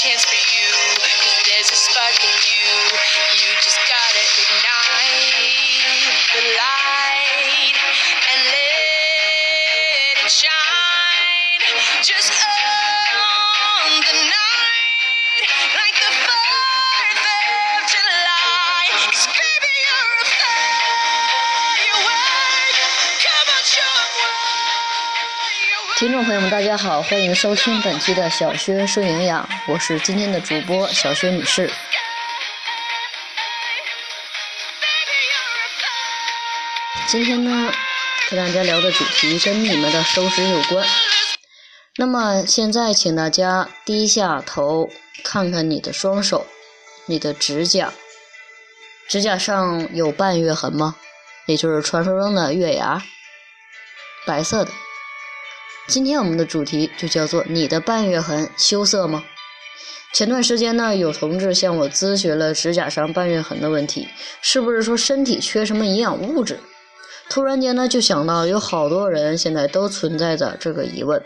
chance for you. Cause there's a spark in you. You just gotta ignite the light and let it shine. Just on the night, like the 4th of July. Cause baby, you're a firework. Come on, show 'em what you're worth. 听众朋友们，大家好，欢迎收听本期的小薛说营养，我是今天的主播小薛女士。今天呢，跟大家聊的主题跟你们的手指有关。那么现在，请大家低下头，看看你的双手，你的指甲，指甲上有半月痕吗？也就是传说中的月牙，白色的。今天我们的主题就叫做“你的半月痕羞涩吗？”前段时间呢，有同志向我咨询了指甲上半月痕的问题，是不是说身体缺什么营养物质？突然间呢，就想到有好多人现在都存在着这个疑问，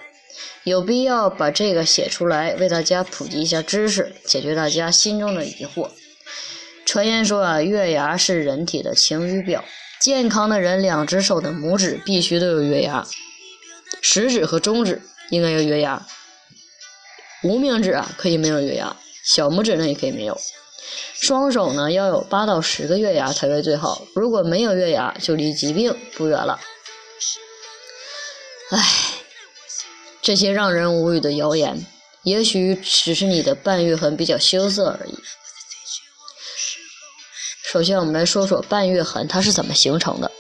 有必要把这个写出来，为大家普及一下知识，解决大家心中的疑惑。传言说啊，月牙是人体的晴雨表，健康的人两只手的拇指必须都有月牙。食指和中指应该有月牙，无名指啊可以没有月牙，小拇指呢也可以没有。双手呢要有八到十个月牙才为最好，如果没有月牙，就离疾病不远了。唉，这些让人无语的谣言，也许只是你的半月痕比较羞涩而已。首先，我们来说说半月痕它是怎么形成的。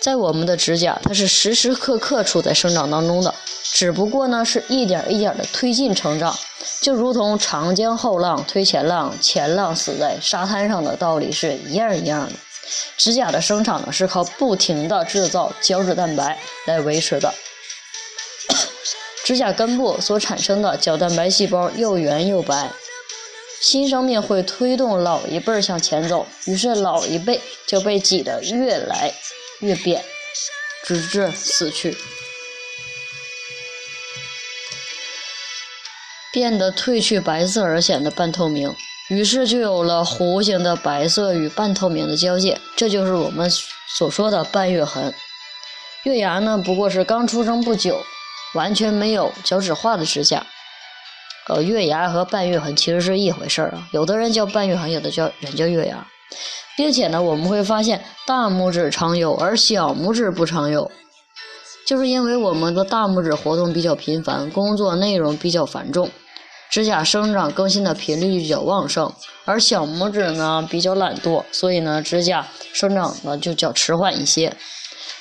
在我们的指甲，它是时时刻刻处在生长当中的，只不过呢是一点一点的推进成长，就如同长江后浪推前浪，前浪死在沙滩上的道理是一样一样的。指甲的生长呢是靠不停的制造胶质蛋白来维持的。指甲根部所产生的角蛋白细胞又圆又白，新生命会推动老一辈向前走，于是老一辈就被挤得越来越变，直至死去，变得褪去白色而显得半透明，于是就有了弧形的白色与半透明的交界，这就是我们所说的半月痕。月牙呢，不过是刚出生不久，完全没有角质化的指甲。呃，月牙和半月痕其实是一回事儿啊，有的人叫半月痕，有的叫人叫月牙。并且呢，我们会发现大拇指常有，而小拇指不常有，就是因为我们的大拇指活动比较频繁，工作内容比较繁重，指甲生长更新的频率比较旺盛，而小拇指呢比较懒惰，所以呢指甲生长呢就较迟缓一些。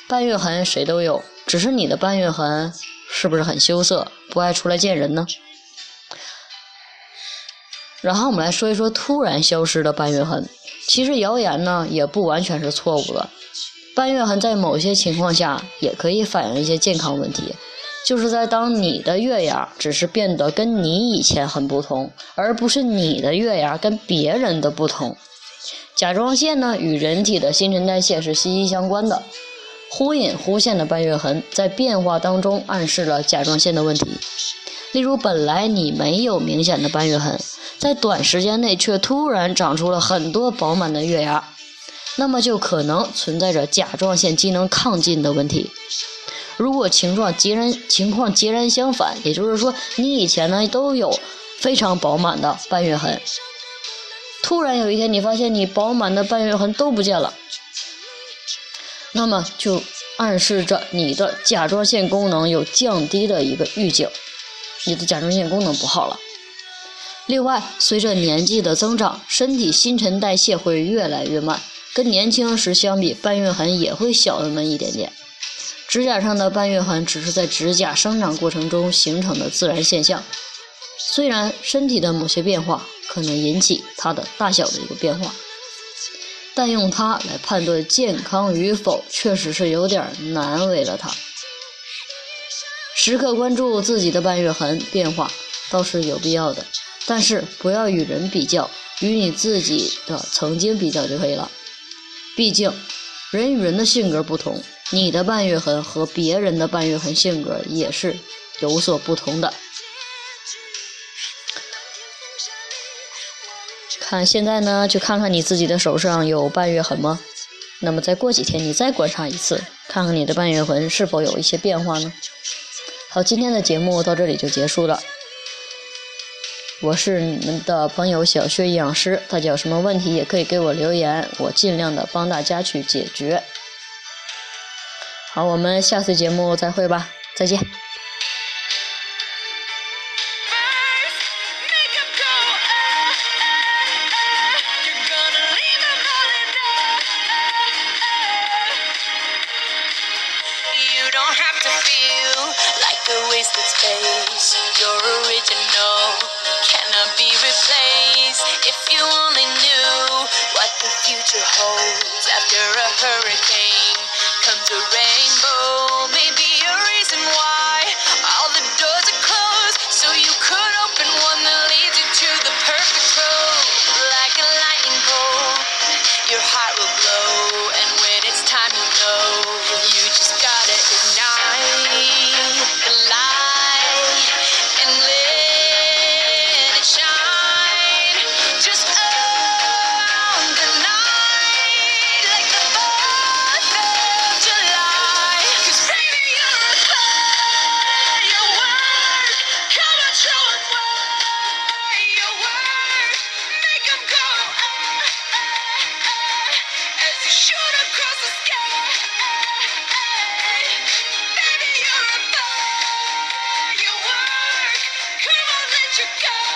半月痕谁都有，只是你的半月痕是不是很羞涩，不爱出来见人呢？然后我们来说一说突然消失的半月痕。其实谣言呢也不完全是错误的，半月痕在某些情况下也可以反映一些健康问题，就是在当你的月牙只是变得跟你以前很不同，而不是你的月牙跟别人的不同。甲状腺呢与人体的新陈代谢是息息相关的，忽隐忽现的半月痕在变化当中暗示了甲状腺的问题。例如，本来你没有明显的半月痕。在短时间内却突然长出了很多饱满的月牙，那么就可能存在着甲状腺机能亢进的问题。如果情况截然情况截然相反，也就是说你以前呢都有非常饱满的半月痕，突然有一天你发现你饱满的半月痕都不见了，那么就暗示着你的甲状腺功能有降低的一个预警，你的甲状腺功能不好了。另外，随着年纪的增长，身体新陈代谢会越来越慢，跟年轻时相比，半月痕也会小那么一点点。指甲上的半月痕只是在指甲生长过程中形成的自然现象，虽然身体的某些变化可能引起它的大小的一个变化，但用它来判断健康与否，确实是有点难为了它。时刻关注自己的半月痕变化，倒是有必要的。但是不要与人比较，与你自己的曾经比较就可以了。毕竟，人与人的性格不同，你的半月痕和别人的半月痕性格也是有所不同的。看现在呢，就看看你自己的手上有半月痕吗？那么再过几天你再观察一次，看看你的半月痕是否有一些变化呢？好，今天的节目到这里就结束了。我是你们的朋友小薛营养师，大家有什么问题也可以给我留言，我尽量的帮大家去解决。好，我们下次节目再会吧，再见。Wasted space. You're original, cannot be replaced. If you only knew what the future holds after a hurricane comes a rainbow. you go.